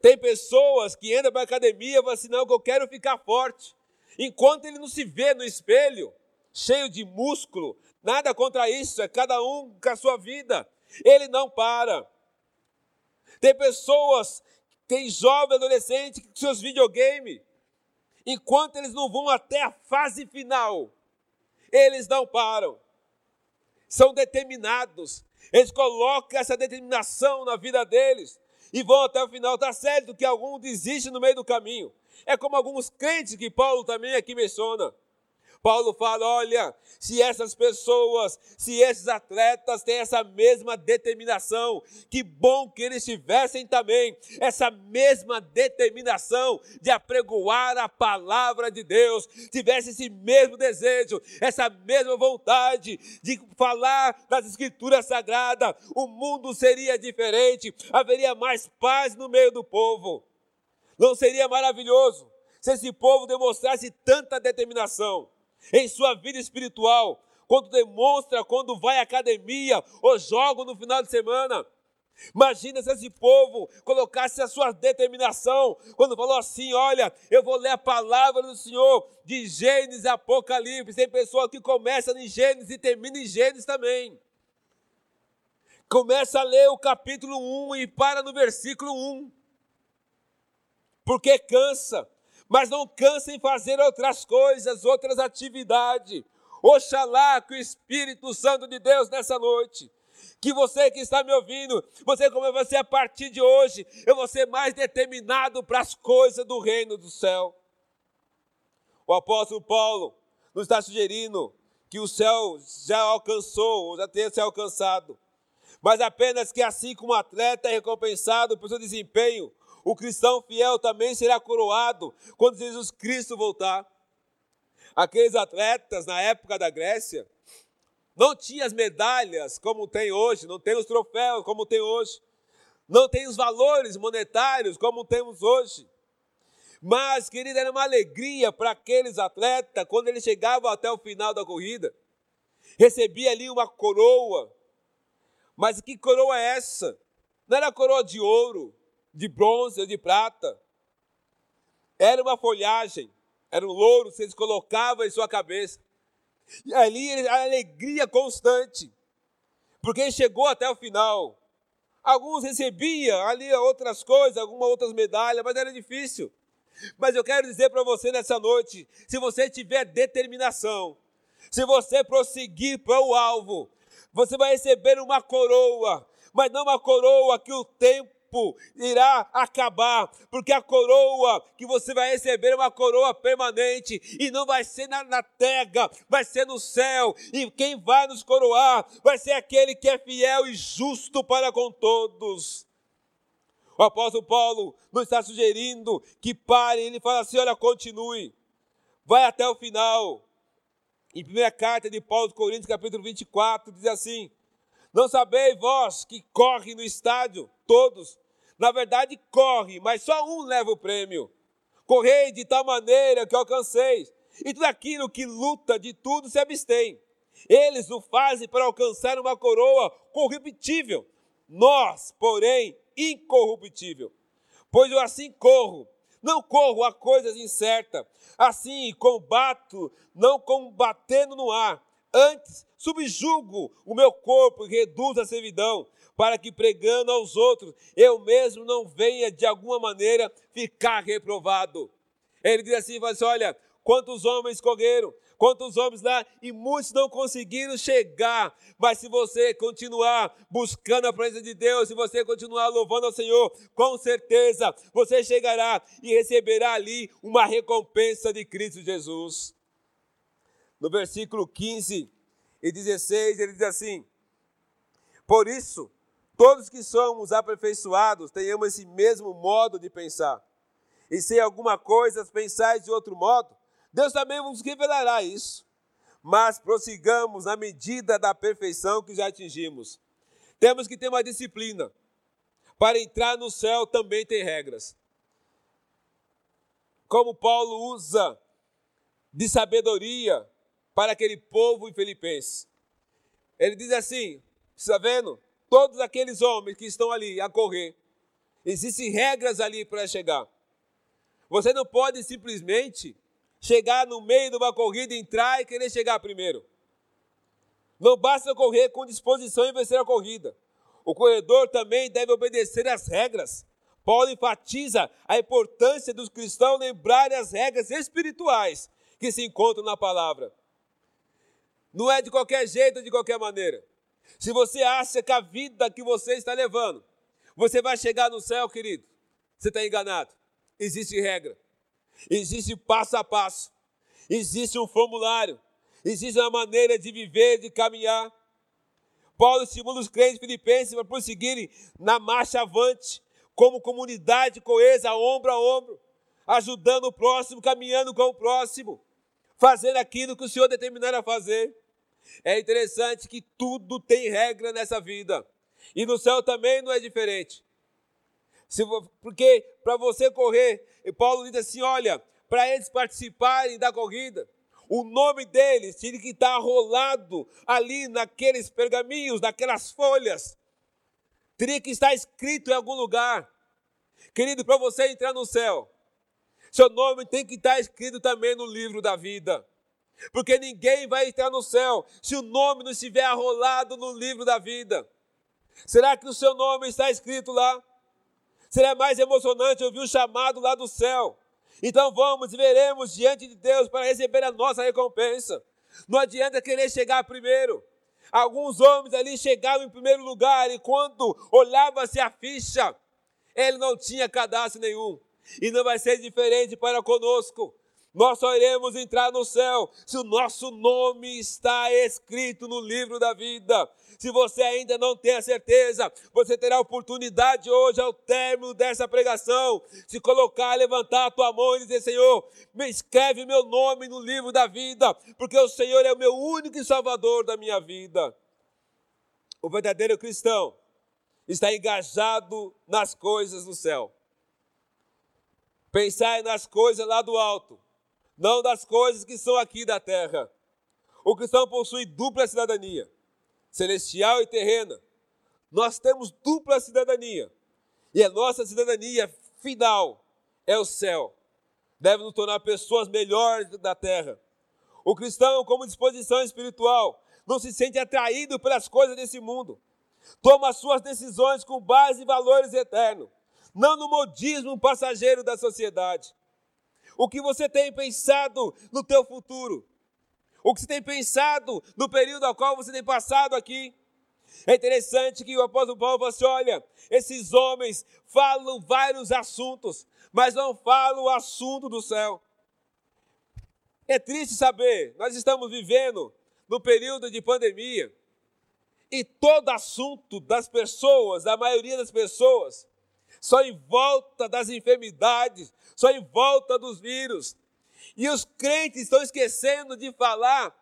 Tem pessoas que entram para a academia e falam assim: não, eu quero ficar forte. Enquanto ele não se vê no espelho, cheio de músculo, nada contra isso, é cada um com a sua vida. Ele não para. Tem pessoas, tem jovem adolescente com seus videogames, enquanto eles não vão até a fase final, eles não param. São determinados. Eles colocam essa determinação na vida deles e vão até o final. Está certo que algum desiste no meio do caminho. É como alguns crentes que Paulo também aqui menciona. Paulo fala: olha, se essas pessoas, se esses atletas têm essa mesma determinação, que bom que eles tivessem também essa mesma determinação de apregoar a palavra de Deus, tivesse esse mesmo desejo, essa mesma vontade de falar das Escrituras Sagradas, o mundo seria diferente, haveria mais paz no meio do povo. Não seria maravilhoso se esse povo demonstrasse tanta determinação? Em sua vida espiritual, quando demonstra, quando vai à academia ou joga no final de semana. Imagina se esse povo colocasse a sua determinação, quando falou assim: Olha, eu vou ler a palavra do Senhor de Gênesis e Apocalipse. Tem pessoa que começa em Gênesis e termina em Gênesis também. Começa a ler o capítulo 1 e para no versículo 1. Porque cansa, mas não cansa em fazer outras coisas, outras atividades. Oxalá que o Espírito Santo de Deus nessa noite, que você que está me ouvindo, você como você a partir de hoje, eu vou ser mais determinado para as coisas do reino do céu. O apóstolo Paulo nos está sugerindo que o céu já alcançou, ou já tenha se alcançado, mas apenas que assim como o atleta é recompensado por seu desempenho, o cristão fiel também será coroado quando Jesus Cristo voltar. Aqueles atletas na época da Grécia não tinham as medalhas como tem hoje, não tem os troféus como tem hoje, não tem os valores monetários como temos hoje. Mas, querida, era uma alegria para aqueles atletas quando eles chegavam até o final da corrida. Recebia ali uma coroa. Mas que coroa é essa? Não era coroa de ouro, de bronze ou de prata. Era uma folhagem, era um louro que eles colocavam em sua cabeça. E ali a alegria constante, porque chegou até o final. Alguns recebiam ali outras coisas, algumas outras medalhas, mas era difícil. Mas eu quero dizer para você nessa noite: se você tiver determinação, se você prosseguir para o alvo, você vai receber uma coroa, mas não uma coroa que o tempo tempo irá acabar, porque a coroa que você vai receber é uma coroa permanente e não vai ser na, na terra, vai ser no céu. E quem vai nos coroar vai ser aquele que é fiel e justo para com todos. O apóstolo Paulo nos está sugerindo que pare, ele fala assim: olha, continue, vai até o final. Em primeira carta de Paulo aos Coríntios, capítulo 24, diz assim: Não sabeis vós que corre no estádio todos, na verdade, corre, mas só um leva o prêmio. Correi de tal maneira que alcanceis. E tudo aquilo que luta de tudo se abstém. Eles o fazem para alcançar uma coroa corruptível. Nós, porém, incorruptível. Pois eu assim corro, não corro a coisas incertas. Assim combato, não combatendo no ar. Antes subjugo o meu corpo e reduzo a servidão, para que pregando aos outros, eu mesmo não venha de alguma maneira ficar reprovado. Ele diz assim, assim olha, quantos homens correram, quantos homens lá, e muitos não conseguiram chegar. Mas se você continuar buscando a presença de Deus, se você continuar louvando ao Senhor, com certeza você chegará e receberá ali uma recompensa de Cristo Jesus. No versículo 15 e 16, ele diz assim: Por isso, Todos que somos aperfeiçoados tenhamos esse mesmo modo de pensar. E se alguma coisa pensais de outro modo, Deus também vos revelará isso. Mas prossigamos na medida da perfeição que já atingimos. Temos que ter uma disciplina. Para entrar no céu também tem regras. Como Paulo usa de sabedoria para aquele povo em Filipenses. Ele diz assim: está vendo? Todos aqueles homens que estão ali a correr. Existem regras ali para chegar. Você não pode simplesmente chegar no meio de uma corrida, entrar e querer chegar primeiro. Não basta correr com disposição e vencer a corrida. O corredor também deve obedecer às regras. Paulo enfatiza a importância dos cristãos lembrarem as regras espirituais que se encontram na palavra. Não é de qualquer jeito, de qualquer maneira. Se você acha que a vida que você está levando, você vai chegar no céu, querido, você está enganado. Existe regra, existe passo a passo, existe um formulário, existe uma maneira de viver, de caminhar. Paulo estimula os crentes filipenses para prosseguirem na marcha avante, como comunidade coesa, ombro a ombro, ajudando o próximo, caminhando com o próximo, fazendo aquilo que o Senhor determinar a fazer. É interessante que tudo tem regra nessa vida. E no céu também não é diferente. Se, porque para você correr, Paulo diz assim: olha, para eles participarem da corrida, o nome deles tinha que estar rolado ali naqueles pergaminhos, naquelas folhas. Teria que estar escrito em algum lugar. Querido, para você entrar no céu, seu nome tem que estar escrito também no livro da vida. Porque ninguém vai entrar no céu se o nome não estiver arrolado no livro da vida. Será que o seu nome está escrito lá? Será mais emocionante ouvir o chamado lá do céu. Então vamos e veremos diante de Deus para receber a nossa recompensa. Não adianta querer chegar primeiro. Alguns homens ali chegavam em primeiro lugar e quando olhava-se a ficha, ele não tinha cadastro nenhum. E não vai ser diferente para conosco. Nós só iremos entrar no céu se o nosso nome está escrito no livro da vida. Se você ainda não tem a certeza, você terá a oportunidade hoje, ao término dessa pregação, se colocar, levantar a tua mão e dizer: Senhor, me escreve meu nome no livro da vida, porque o Senhor é o meu único e salvador da minha vida. O verdadeiro cristão está engajado nas coisas do céu. Pensar nas coisas lá do alto não das coisas que são aqui da terra. O cristão possui dupla cidadania, celestial e terrena. Nós temos dupla cidadania. E a nossa cidadania final é o céu. Deve nos tornar pessoas melhores da terra. O cristão, como disposição espiritual, não se sente atraído pelas coisas desse mundo. Toma suas decisões com base em valores eternos, não no modismo passageiro da sociedade. O que você tem pensado no teu futuro? O que você tem pensado no período ao qual você tem passado aqui? É interessante que o apóstolo Paulo falou assim: olha, esses homens falam vários assuntos, mas não falam o assunto do céu. É triste saber, nós estamos vivendo no período de pandemia, e todo assunto das pessoas, da maioria das pessoas, só em volta das enfermidades, só em volta dos vírus. E os crentes estão esquecendo de falar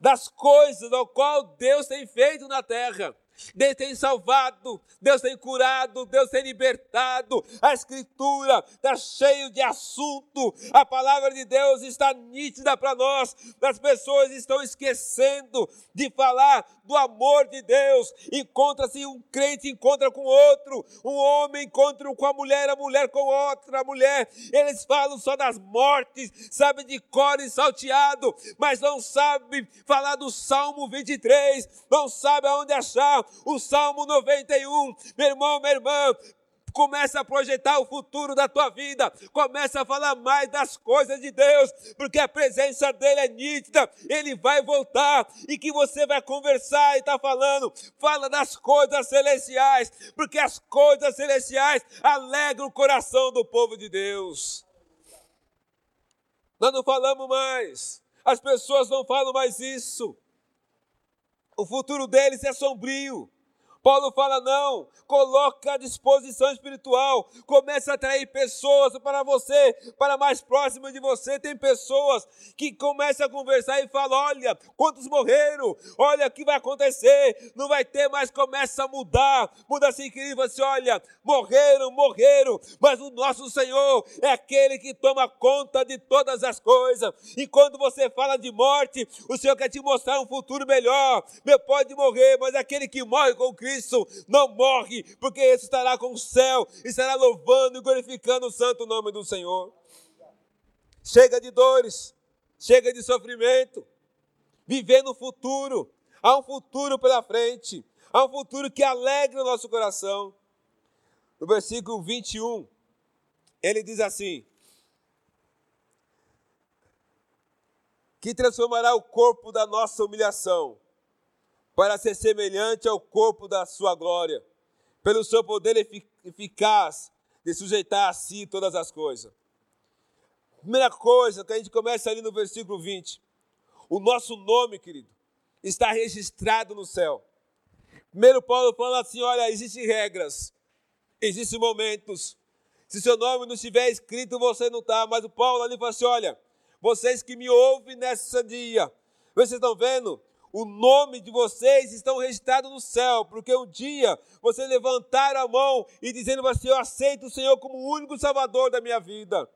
das coisas ao qual Deus tem feito na terra. Deus tem salvado, Deus tem curado, Deus tem libertado. A Escritura está cheio de assunto. A palavra de Deus está nítida para nós. As pessoas estão esquecendo de falar do amor de Deus. Encontra-se um crente encontra com outro, um homem encontra com a mulher, a mulher com outra mulher. Eles falam só das mortes, sabem de cor e salteado, mas não sabem falar do Salmo 23, não sabem aonde achar o Salmo 91. Meu irmão, minha irmã, começa a projetar o futuro da tua vida, começa a falar mais das coisas de Deus, porque a presença dele é nítida, ele vai voltar e que você vai conversar e está falando, fala das coisas celestiais, porque as coisas celestiais alegram o coração do povo de Deus. Nós não falamos mais, as pessoas não falam mais isso. O futuro deles é sombrio. Paulo fala: não, coloca à disposição espiritual, começa a atrair pessoas para você, para mais próximo de você. Tem pessoas que começam a conversar e falam: olha, quantos morreram, olha o que vai acontecer, não vai ter mais, começa a mudar, muda assim, querido, você olha, morreram, morreram, mas o nosso Senhor é aquele que toma conta de todas as coisas. E quando você fala de morte, o Senhor quer te mostrar um futuro melhor. Meu pode morrer, mas aquele que morre com Cristo Cristo não morre, porque esse estará com o céu, estará louvando e glorificando o santo nome do Senhor. Chega de dores, chega de sofrimento, viver no futuro. Há um futuro pela frente, há um futuro que alegra o nosso coração. No versículo 21, ele diz assim: que transformará o corpo da nossa humilhação para ser semelhante ao corpo da sua glória, pelo seu poder eficaz de sujeitar a si todas as coisas. Primeira coisa que a gente começa ali no versículo 20. O nosso nome, querido, está registrado no céu. Primeiro Paulo fala assim: olha, existem regras, existem momentos. Se seu nome não estiver escrito, você não está. Mas o Paulo ali fala assim: olha, vocês que me ouvem nessa dia, vocês estão vendo? O nome de vocês estão registrados no céu, porque um dia você levantar a mão e dizendo assim: Eu aceito o Senhor como o único Salvador da minha vida.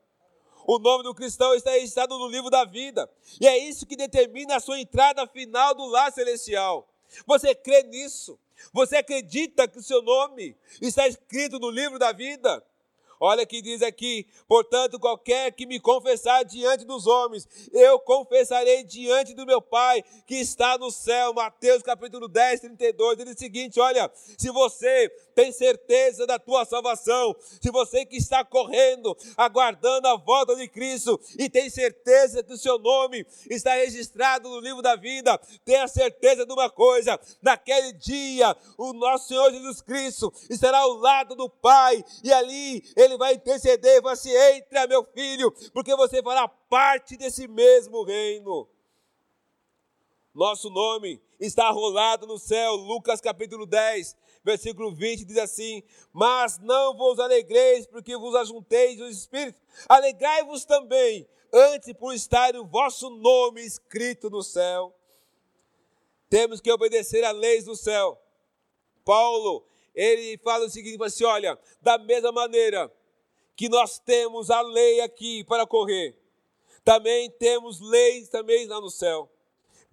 O nome do cristão está registrado no livro da vida. E é isso que determina a sua entrada final do lar celestial. Você crê nisso? Você acredita que o seu nome está escrito no livro da vida? Olha que diz aqui: portanto, qualquer que me confessar diante dos homens, eu confessarei diante do meu Pai que está no céu. Mateus capítulo 10, 32. Diz o seguinte: olha, se você tem certeza da tua salvação, se você que está correndo, aguardando a volta de Cristo e tem certeza que o seu nome está registrado no livro da vida, tenha certeza de uma coisa: naquele dia, o nosso Senhor Jesus Cristo estará ao lado do Pai e ali ele ele vai interceder e vai assim: entra, meu filho, porque você fará parte desse mesmo reino. Nosso nome está rolado no céu, Lucas capítulo 10, versículo 20 diz assim: Mas não vos alegreis, porque vos ajunteis o Espírito, alegrai-vos também, antes por estar o vosso nome escrito no céu. Temos que obedecer às leis do céu. Paulo, ele fala o seguinte: assim, olha, da mesma maneira que nós temos a lei aqui para correr. Também temos leis também lá no céu.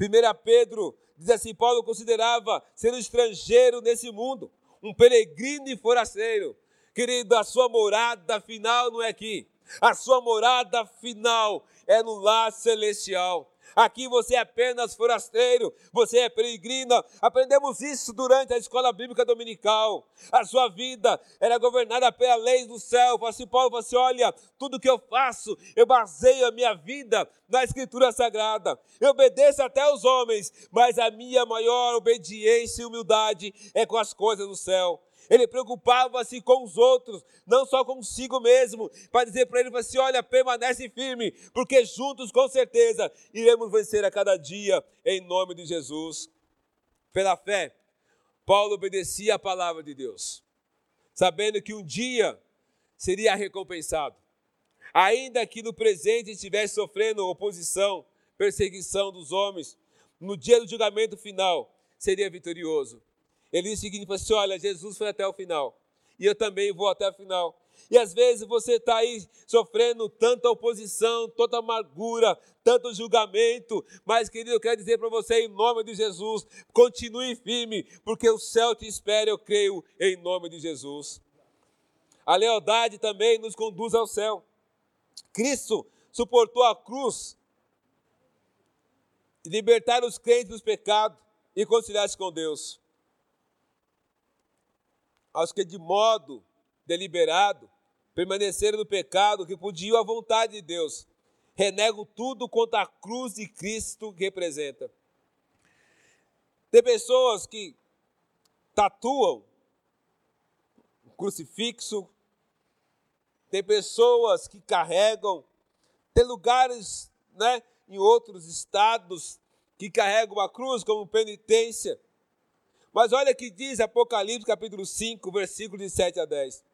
1 Pedro diz assim: Paulo considerava ser um estrangeiro nesse mundo, um peregrino e forasteiro. Querido, a sua morada final não é aqui. A sua morada final é no lar celestial. Aqui você é apenas forasteiro, você é peregrina. Aprendemos isso durante a escola bíblica dominical. A sua vida era governada pela lei do céu. Assim, Paulo falou assim: olha, tudo que eu faço, eu baseio a minha vida na Escritura Sagrada. Eu obedeço até aos homens, mas a minha maior obediência e humildade é com as coisas do céu. Ele preocupava-se com os outros, não só consigo mesmo, para dizer para ele assim: olha, permanece firme, porque juntos com certeza iremos vencer a cada dia, em nome de Jesus. Pela fé, Paulo obedecia a palavra de Deus, sabendo que um dia seria recompensado. Ainda que no presente estivesse sofrendo oposição, perseguição dos homens, no dia do julgamento final seria vitorioso. Ele diz o seguinte: assim, olha, Jesus foi até o final. E eu também vou até o final. E às vezes você está aí sofrendo tanta oposição, tanta amargura, tanto julgamento. Mas, querido, eu quero dizer para você, em nome de Jesus, continue firme, porque o céu te espera, eu creio, em nome de Jesus. A lealdade também nos conduz ao céu. Cristo suportou a cruz, libertar os crentes dos pecados e conciliar-se com Deus aos que de modo deliberado permaneceram no pecado, que podiam a vontade de Deus, renegam tudo quanto a cruz de Cristo representa. Tem pessoas que tatuam um crucifixo, tem pessoas que carregam, tem lugares, né, em outros estados que carregam a cruz como penitência. Mas olha que diz Apocalipse capítulo 5, versículos de 7 a 10.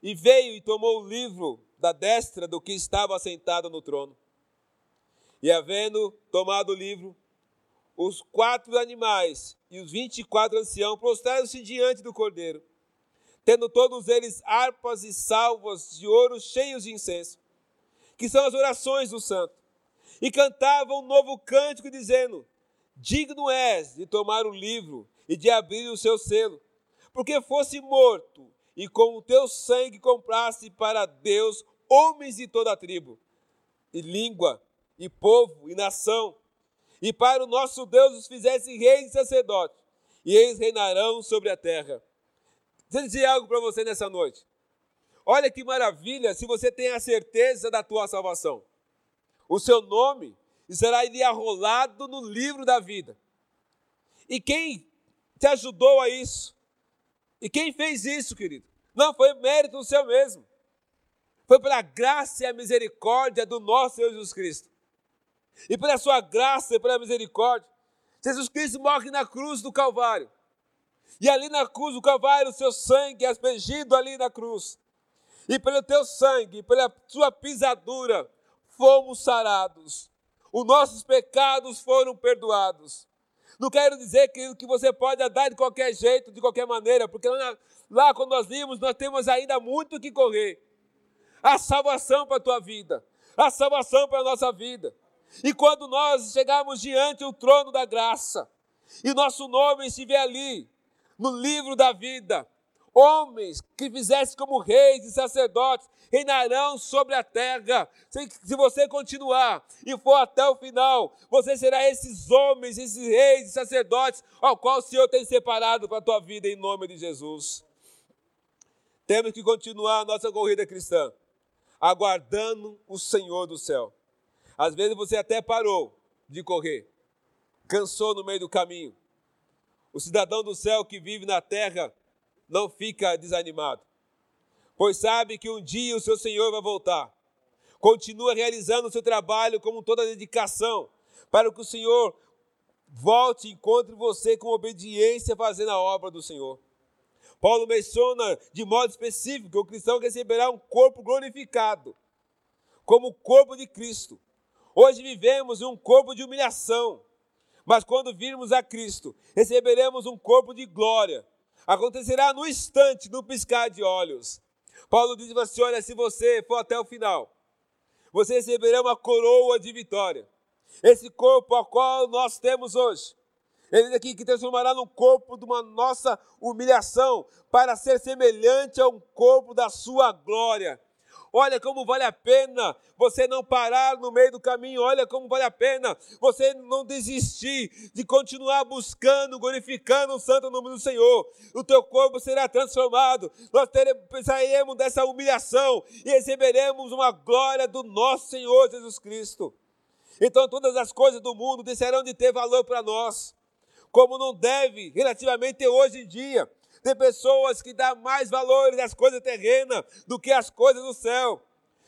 E veio e tomou o livro da destra do que estava sentado no trono. E havendo tomado o livro, os quatro animais e os vinte e quatro anciãos prostraram-se diante do cordeiro, tendo todos eles harpas e salvas de ouro cheios de incenso, que são as orações do santo. E cantavam um novo cântico, dizendo: Digno és de tomar o livro e de abrir o seu selo, porque fosse morto e com o teu sangue comprasse para Deus homens de toda a tribo, e língua, e povo, e nação, e para o nosso Deus os fizesse reis e sacerdotes, e eles reinarão sobre a terra. Deixa eu dizer algo para você nessa noite. Olha que maravilha se você tem a certeza da tua salvação. O seu nome será arrolado no livro da vida. E quem te ajudou a isso? E quem fez isso, querido? Não foi mérito seu mesmo. Foi pela graça e a misericórdia do nosso Senhor Jesus Cristo. E pela sua graça e pela misericórdia, Jesus Cristo morre na cruz do Calvário. E ali na cruz do Calvário, o seu sangue é aspergido ali na cruz. E pelo teu sangue, pela sua pisadura, fomos sarados. Os nossos pecados foram perdoados. Não quero dizer que, que você pode andar de qualquer jeito, de qualquer maneira, porque lá, lá quando nós vimos, nós temos ainda muito que correr. A salvação para a tua vida, a salvação para a nossa vida. E quando nós chegarmos diante do trono da graça, e nosso nome estiver ali, no livro da vida, homens que fizessem como reis e sacerdotes reinarão sobre a terra. Se, você continuar e for até o final, você será esses homens, esses reis e sacerdotes ao qual o Senhor tem separado para a tua vida em nome de Jesus. Temos que continuar a nossa corrida cristã, aguardando o Senhor do céu. Às vezes você até parou de correr, cansou no meio do caminho. O cidadão do céu que vive na terra não fica desanimado, pois sabe que um dia o seu Senhor vai voltar. Continua realizando o seu trabalho com toda a dedicação, para que o Senhor volte e encontre você com obediência fazendo a obra do Senhor. Paulo menciona de modo específico que o cristão receberá um corpo glorificado, como o corpo de Cristo. Hoje vivemos em um corpo de humilhação, mas quando virmos a Cristo, receberemos um corpo de glória, acontecerá no instante, no piscar de olhos. Paulo diz assim: olha, se você for até o final, você receberá uma coroa de vitória. Esse corpo ao qual nós temos hoje, ele diz aqui que transformará num corpo de uma nossa humilhação, para ser semelhante a um corpo da sua glória. Olha como vale a pena você não parar no meio do caminho. Olha como vale a pena você não desistir de continuar buscando, glorificando o santo nome do Senhor. O teu corpo será transformado. Nós teremos, sairemos dessa humilhação e receberemos uma glória do nosso Senhor Jesus Cristo. Então todas as coisas do mundo deixarão de ter valor para nós, como não deve relativamente hoje em dia. Tem pessoas que dão mais valor às coisas terrenas do que às coisas do céu.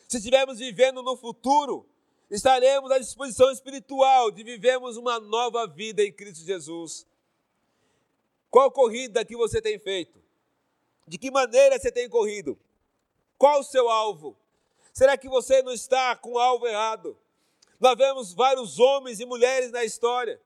Se estivermos vivendo no futuro, estaremos à disposição espiritual de vivermos uma nova vida em Cristo Jesus. Qual corrida que você tem feito? De que maneira você tem corrido? Qual o seu alvo? Será que você não está com o alvo errado? Nós vemos vários homens e mulheres na história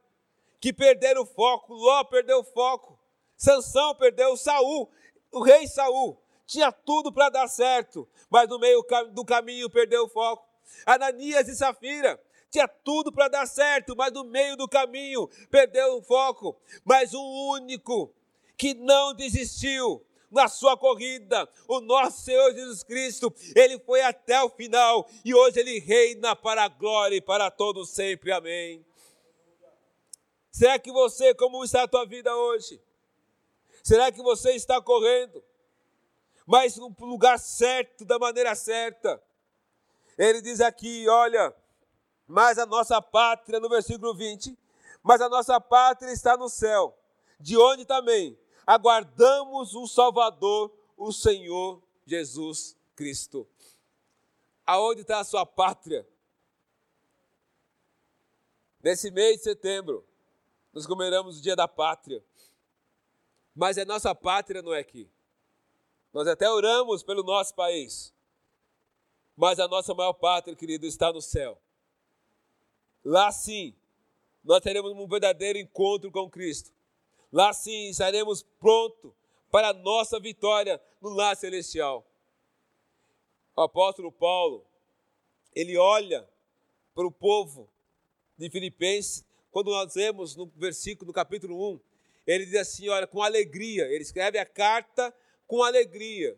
que perderam o foco. Ló perdeu o foco. Sansão perdeu Saul, o rei Saul. Tinha tudo para dar certo, mas no meio do caminho perdeu o foco. Ananias e Safira tinha tudo para dar certo, mas no meio do caminho perdeu o foco. Mas o único que não desistiu na sua corrida, o nosso Senhor Jesus Cristo, ele foi até o final e hoje ele reina para a glória e para todos sempre. Amém. Será que você, como está a tua vida hoje? Será que você está correndo? Mas no lugar certo, da maneira certa. Ele diz aqui, olha, mas a nossa pátria, no versículo 20, mas a nossa pátria está no céu, de onde também aguardamos o Salvador, o Senhor Jesus Cristo. Aonde está a sua pátria? Nesse mês de setembro, nós comemoramos o Dia da Pátria mas a nossa pátria não é aqui. Nós até oramos pelo nosso país, mas a nossa maior pátria, querido, está no céu. Lá sim, nós teremos um verdadeiro encontro com Cristo. Lá sim, estaremos prontos para a nossa vitória no lar celestial. O apóstolo Paulo, ele olha para o povo de Filipenses, quando nós vemos no versículo, no capítulo 1, ele diz assim: olha, com alegria. Ele escreve a carta com alegria.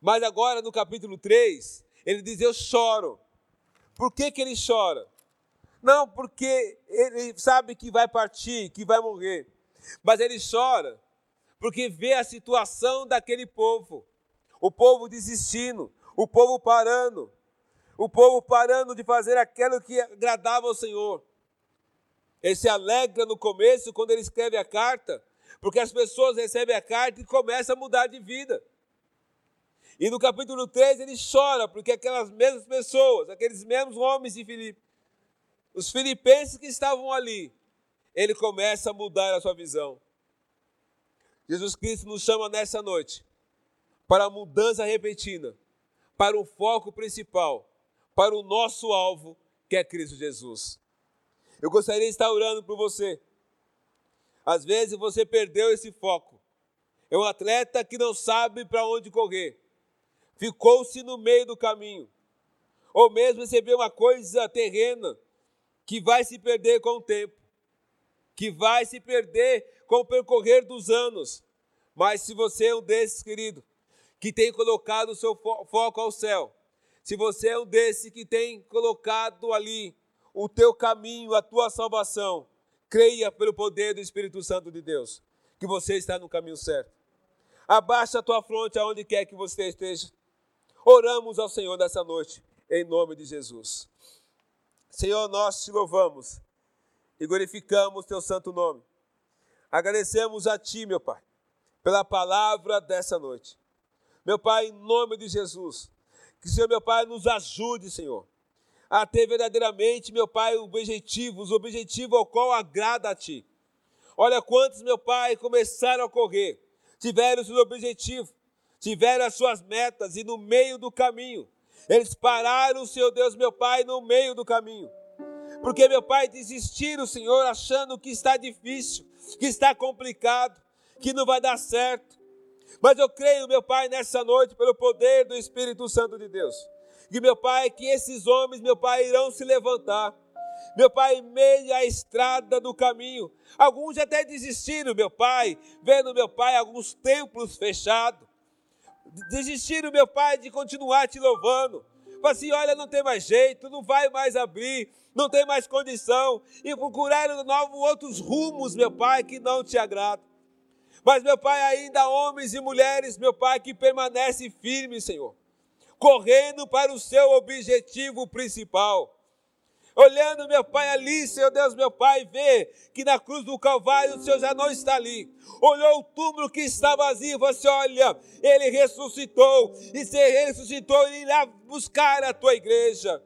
Mas agora no capítulo 3, ele diz: Eu choro. Por que, que ele chora? Não porque ele sabe que vai partir, que vai morrer. Mas ele chora porque vê a situação daquele povo. O povo desistindo, o povo parando, o povo parando de fazer aquilo que agradava ao Senhor. Ele se alegra no começo, quando ele escreve a carta, porque as pessoas recebem a carta e começam a mudar de vida. E no capítulo 3 ele chora, porque aquelas mesmas pessoas, aqueles mesmos homens de Filipe, os filipenses que estavam ali, ele começa a mudar a sua visão. Jesus Cristo nos chama nessa noite para a mudança repentina, para o foco principal, para o nosso alvo, que é Cristo Jesus. Eu gostaria de estar orando por você. Às vezes você perdeu esse foco. É um atleta que não sabe para onde correr. Ficou-se no meio do caminho. Ou mesmo recebeu uma coisa terrena que vai se perder com o tempo. Que vai se perder com o percorrer dos anos. Mas se você é um desses, querido, que tem colocado o seu foco ao céu, se você é um desses que tem colocado ali o teu caminho, a tua salvação, creia pelo poder do Espírito Santo de Deus, que você está no caminho certo. Abaixa a tua fronte aonde quer que você esteja. Oramos ao Senhor nessa noite, em nome de Jesus. Senhor, nós te louvamos e glorificamos teu santo nome. Agradecemos a ti, meu Pai, pela palavra dessa noite. Meu Pai, em nome de Jesus, que o Senhor, meu Pai, nos ajude, Senhor, a ter verdadeiramente, meu Pai, objetivos, objetivo ao qual agrada a Ti. Olha quantos, meu Pai, começaram a correr, tiveram o seu objetivo, tiveram as suas metas e no meio do caminho, eles pararam, Senhor Deus, meu Pai, no meio do caminho. Porque, meu Pai, desistiram, Senhor, achando que está difícil, que está complicado, que não vai dar certo. Mas eu creio, meu Pai, nessa noite, pelo poder do Espírito Santo de Deus que, meu Pai, que esses homens, meu Pai, irão se levantar. Meu Pai, em meio à estrada do caminho. Alguns até desistiram, meu Pai, vendo, meu Pai, alguns templos fechados. Desistiram, meu Pai, de continuar te louvando. Falaram assim: olha, não tem mais jeito, não vai mais abrir, não tem mais condição. E procuraram novos outros rumos, meu Pai, que não te agradam. Mas, meu Pai, ainda homens e mulheres, meu Pai, que permanecem firmes, Senhor correndo para o seu objetivo principal. Olhando, meu Pai, ali, Senhor Deus, meu Pai, vê que na cruz do Calvário o Senhor já não está ali. Olhou o túmulo que está vazio, você olha, ele ressuscitou, e se ele ressuscitou, ele irá buscar a tua igreja.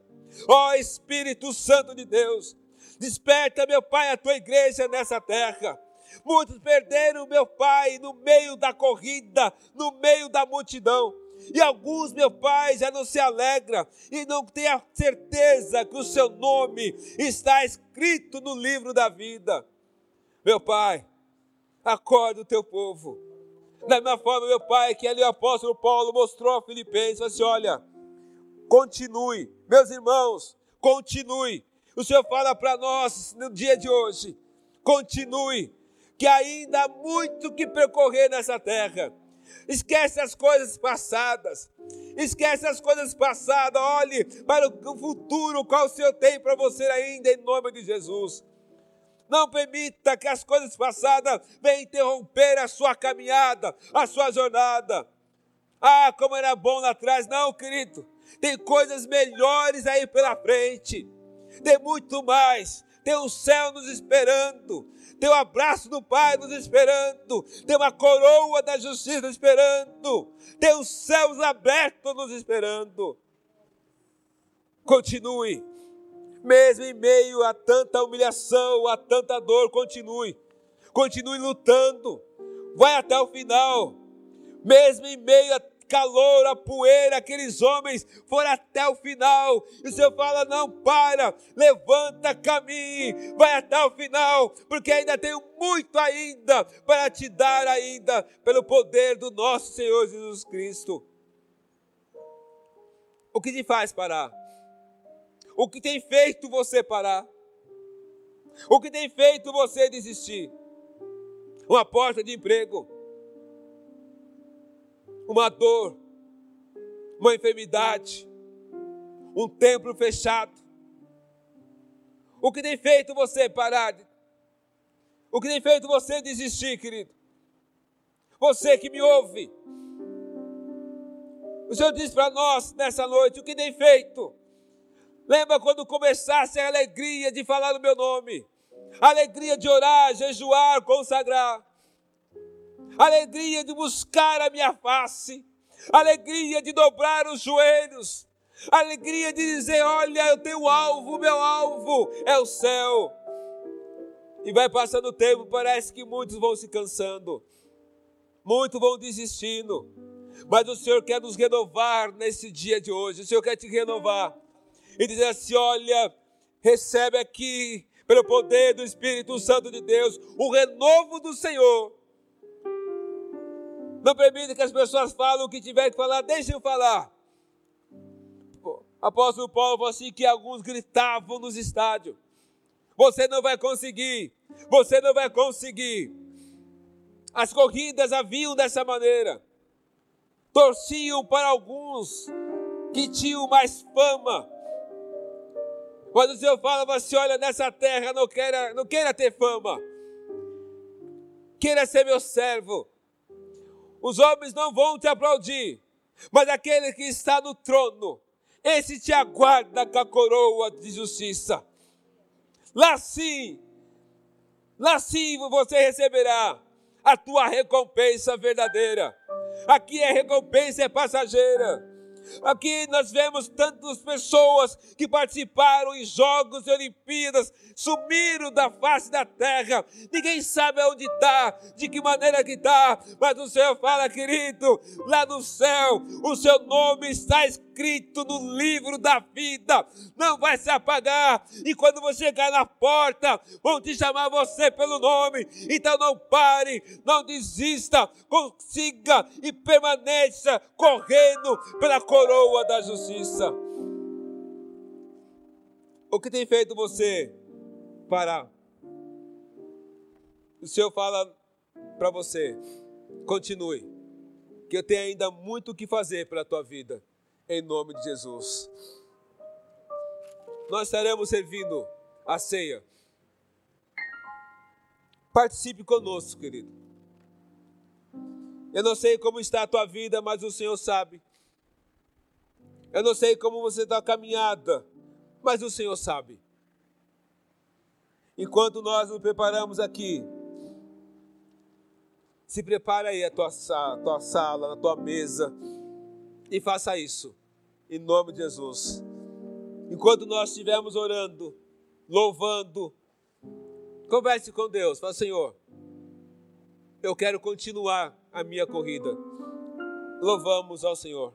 Ó oh, Espírito Santo de Deus, desperta, meu Pai, a tua igreja nessa terra. Muitos perderam, meu Pai, no meio da corrida, no meio da multidão. E alguns, meu Pai, já não se alegram e não têm a certeza que o seu nome está escrito no livro da vida. Meu Pai, acorda o teu povo. Da mesma forma, meu Pai, que ali o apóstolo Paulo mostrou a Filipenses, assim, olha, continue, meus irmãos, continue. O Senhor fala para nós no dia de hoje, continue, que ainda há muito que percorrer nessa terra Esquece as coisas passadas. Esquece as coisas passadas. Olhe para o futuro, qual o Senhor tem para você ainda, em nome de Jesus. Não permita que as coisas passadas venham interromper a sua caminhada, a sua jornada. Ah, como era bom lá atrás. Não, querido. Tem coisas melhores aí pela frente. Tem muito mais. Tem o céu nos esperando tem o abraço do Pai nos esperando, tem uma coroa da justiça nos esperando, tem os céus abertos nos esperando. Continue, mesmo em meio a tanta humilhação, a tanta dor, continue, continue lutando, vai até o final, mesmo em meio a calor, a poeira, aqueles homens foram até o final. E o Senhor fala: não para, levanta, caminhe, vai até o final, porque ainda tenho muito ainda para te dar ainda, pelo poder do nosso Senhor Jesus Cristo. O que te faz parar? O que tem feito você parar? O que tem feito você desistir? uma porta de emprego, uma dor, uma enfermidade, um templo fechado. O que tem feito você parar? O que tem feito você desistir, querido? Você que me ouve. O Senhor diz para nós nessa noite o que tem feito. Lembra quando começasse a alegria de falar o meu nome? A alegria de orar, jejuar, consagrar. Alegria de buscar a minha face. Alegria de dobrar os joelhos. Alegria de dizer: Olha, eu tenho alvo, meu alvo é o céu. E vai passando o tempo, parece que muitos vão se cansando, muitos vão desistindo. Mas o Senhor quer nos renovar nesse dia de hoje. O Senhor quer te renovar e dizer assim: olha, recebe aqui, pelo poder do Espírito Santo de Deus, o renovo do Senhor. Não permita que as pessoas falem o que tiver que falar, deixem falar. Apóstolo Paulo falou assim que alguns gritavam nos estádios. Você não vai conseguir. Você não vai conseguir. As corridas haviam dessa maneira. Torciam para alguns que tinham mais fama. Mas o Senhor fala assim: olha, nessa terra não queira, não queira ter fama. Queira ser meu servo. Os homens não vão te aplaudir, mas aquele que está no trono, esse te aguarda com a coroa de justiça. Lá sim, lá sim você receberá a tua recompensa verdadeira. Aqui é recompensa é passageira. Aqui nós vemos tantas pessoas que participaram em Jogos e Olimpíadas, sumiram da face da terra. Ninguém sabe onde está, de que maneira que está, mas o Senhor fala, querido, lá no céu, o seu nome está escrito no livro da vida, não vai se apagar. E quando você chegar na porta, vão te chamar você pelo nome. Então não pare, não desista, consiga e permaneça correndo pela coroa da justiça. O que tem feito você parar? O Senhor fala para você: continue, que eu tenho ainda muito o que fazer pela tua vida, em nome de Jesus. Nós estaremos servindo a ceia. Participe conosco, querido. Eu não sei como está a tua vida, mas o Senhor sabe. Eu não sei como você está caminhada, mas o Senhor sabe. Enquanto nós nos preparamos aqui, se prepara aí a tua, a tua sala, a tua mesa e faça isso, em nome de Jesus. Enquanto nós estivermos orando, louvando, converse com Deus, fala, Senhor, eu quero continuar a minha corrida. Louvamos ao Senhor.